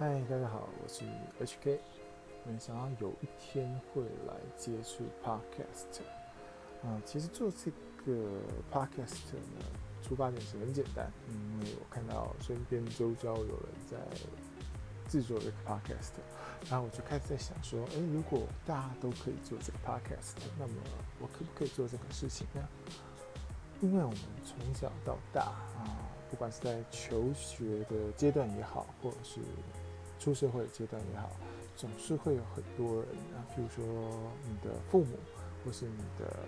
嗨，大家好，我是 HK。没想到有一天会来接触 Podcast。啊，其实做这个 Podcast 呢，出发点是很简单，因为我看到身边周遭有人在制作这个 Podcast，然后我就开始在想说，诶，如果大家都可以做这个 Podcast，那么我可不可以做这个事情呢？因为我们从小到大啊，不管是在求学的阶段也好，或者是出社会阶段也好，总是会有很多人啊，譬如说你的父母，或是你的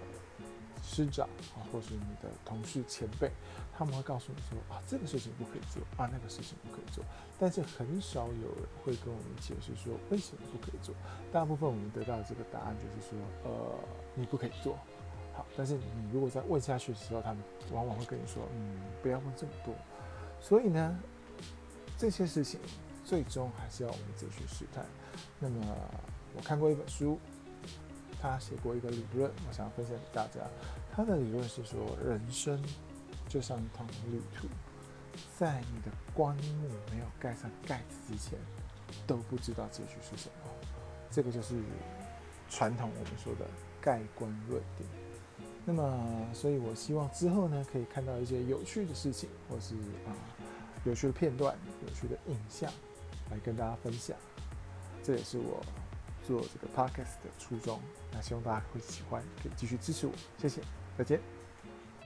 师长啊，或是你的同事前辈，他们会告诉你说啊，这个事情不可以做啊，那个事情不可以做。但是很少有人会跟我们解释说为什么不可以做。大部分我们得到的这个答案就是说，呃，你不可以做。好，但是你如果再问下去的时候，他们往往会跟你说，嗯，不要问这么多。所以呢，这些事情。最终还是要我们自己去试探。那么，我看过一本书，他写过一个理论，我想要分享给大家。他的理论是说，人生就像一趟旅途，在你的棺木没有盖上盖子之前，都不知道结局是什么。这个就是传统我们说的盖棺论定。那么，所以我希望之后呢，可以看到一些有趣的事情，或是啊有趣的片段、有趣的影像。来跟大家分享，这也是我做这个 podcast 的初衷。那希望大家会喜欢，可以继续支持我，谢谢，再见。